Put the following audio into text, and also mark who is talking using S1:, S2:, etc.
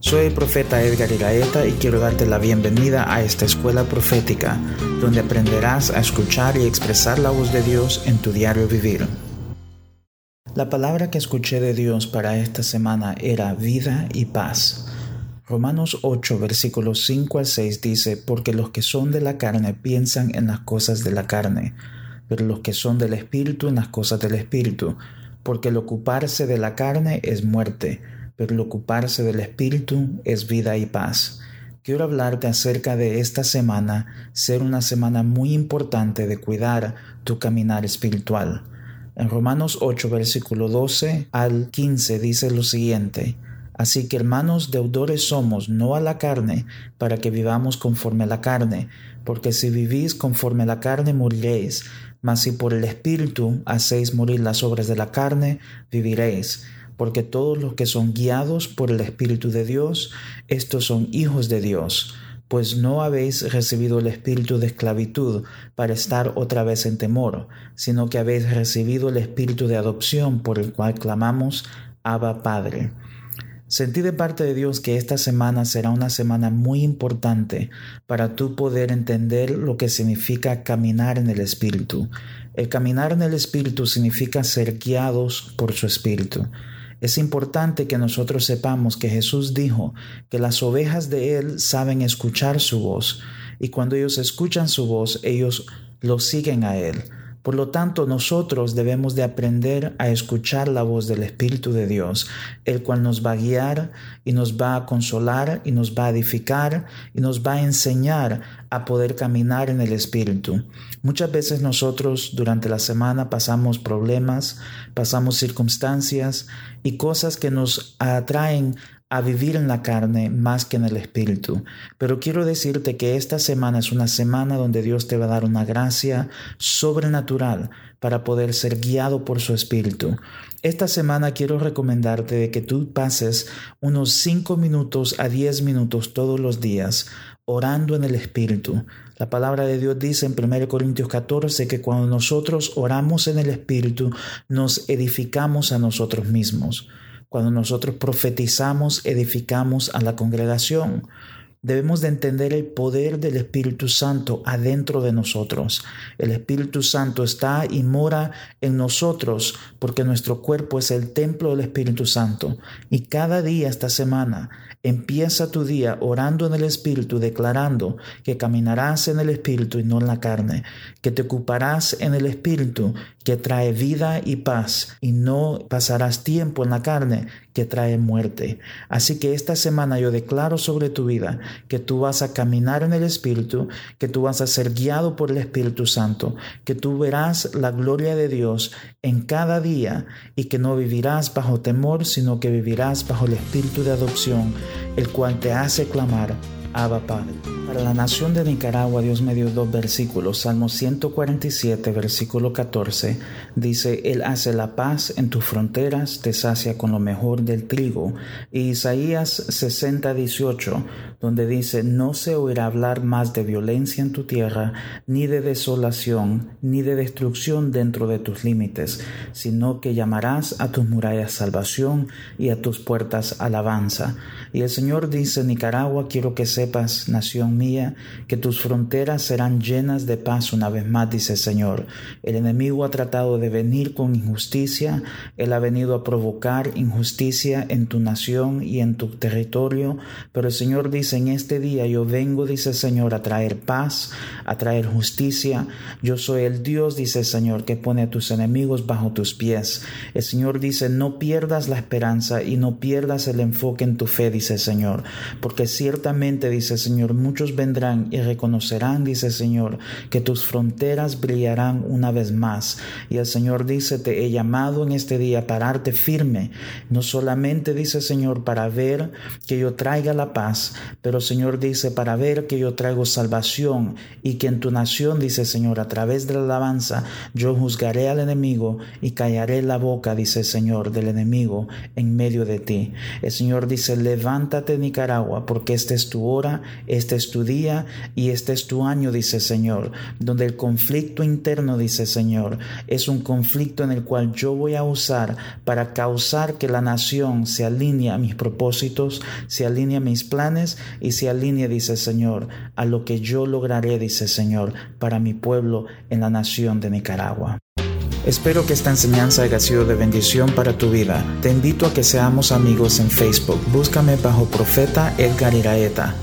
S1: Soy el profeta Edgar Iraeta y quiero darte la bienvenida a esta escuela profética, donde aprenderás a escuchar y expresar la voz de Dios en tu diario vivir. La palabra que escuché de Dios para esta semana era vida y paz. Romanos 8, versículos 5 al 6 dice, porque los que son de la carne piensan en las cosas de la carne, pero los que son del Espíritu en las cosas del Espíritu, porque el ocuparse de la carne es muerte pero el ocuparse del Espíritu es vida y paz. Quiero hablarte acerca de esta semana, ser una semana muy importante de cuidar tu caminar espiritual. En Romanos 8, versículo 12 al 15 dice lo siguiente, Así que hermanos deudores somos, no a la carne, para que vivamos conforme a la carne, porque si vivís conforme a la carne moriréis, mas si por el Espíritu hacéis morir las obras de la carne, viviréis porque todos los que son guiados por el Espíritu de Dios, estos son hijos de Dios, pues no habéis recibido el espíritu de esclavitud para estar otra vez en temor, sino que habéis recibido el espíritu de adopción por el cual clamamos Abba Padre. Sentí de parte de Dios que esta semana será una semana muy importante para tú poder entender lo que significa caminar en el Espíritu. El caminar en el Espíritu significa ser guiados por su Espíritu. Es importante que nosotros sepamos que Jesús dijo que las ovejas de Él saben escuchar su voz y cuando ellos escuchan su voz, ellos lo siguen a Él. Por lo tanto, nosotros debemos de aprender a escuchar la voz del Espíritu de Dios, el cual nos va a guiar y nos va a consolar y nos va a edificar y nos va a enseñar a poder caminar en el Espíritu. Muchas veces nosotros durante la semana pasamos problemas, pasamos circunstancias y cosas que nos atraen a vivir en la carne más que en el espíritu. Pero quiero decirte que esta semana es una semana donde Dios te va a dar una gracia sobrenatural para poder ser guiado por su espíritu. Esta semana quiero recomendarte de que tú pases unos 5 minutos a 10 minutos todos los días orando en el espíritu. La palabra de Dios dice en 1 Corintios 14 que cuando nosotros oramos en el espíritu nos edificamos a nosotros mismos. Cuando nosotros profetizamos, edificamos a la congregación. Debemos de entender el poder del Espíritu Santo adentro de nosotros. El Espíritu Santo está y mora en nosotros porque nuestro cuerpo es el templo del Espíritu Santo. Y cada día esta semana empieza tu día orando en el Espíritu, declarando que caminarás en el Espíritu y no en la carne, que te ocuparás en el Espíritu que trae vida y paz y no pasarás tiempo en la carne que trae muerte. Así que esta semana yo declaro sobre tu vida que tú vas a caminar en el Espíritu, que tú vas a ser guiado por el Espíritu Santo, que tú verás la gloria de Dios en cada día y que no vivirás bajo temor, sino que vivirás bajo el Espíritu de adopción, el cual te hace clamar Para la nación de Nicaragua, Dios me dio dos versículos. Salmo 147, versículo 14, dice, Él hace la paz en tus fronteras, te sacia con lo mejor del trigo. Y Isaías 60, 18, donde dice, No se oirá hablar más de violencia en tu tierra, ni de desolación, ni de destrucción dentro de tus límites, sino que llamarás a tus murallas salvación y a tus puertas alabanza. Y el Señor dice, Nicaragua, quiero que sepas, nación mía, que tus fronteras serán llenas de paz una vez más, dice el Señor. El enemigo ha tratado de venir con injusticia, él ha venido a provocar injusticia en tu nación y en tu territorio, pero el Señor dice, en este día yo vengo, dice el Señor, a traer paz, a traer justicia. Yo soy el Dios, dice el Señor, que pone a tus enemigos bajo tus pies. El Señor dice, no pierdas la esperanza y no pierdas el enfoque en tu fe, dice el Señor, porque ciertamente, dice el Señor, muchos vendrán y reconocerán, dice el Señor, que tus fronteras brillarán una vez más. Y el Señor dice, te he llamado en este día para pararte firme, no solamente, dice el Señor, para ver que yo traiga la paz, pero Señor dice, para ver que yo traigo salvación y que en tu nación, dice Señor, a través de la alabanza, yo juzgaré al enemigo y callaré la boca, dice Señor, del enemigo en medio de ti. El Señor dice, levántate Nicaragua, porque este es tu ahora, este es tu día y este es tu año, dice Señor, donde el conflicto interno, dice Señor, es un conflicto en el cual yo voy a usar para causar que la nación se alinee a mis propósitos, se alinee a mis planes y se alinee, dice Señor, a lo que yo lograré, dice Señor, para mi pueblo en la nación de Nicaragua. Espero que esta enseñanza haya sido de bendición para tu vida. Te invito a que seamos amigos en Facebook. Búscame bajo Profeta Edgar Iraeta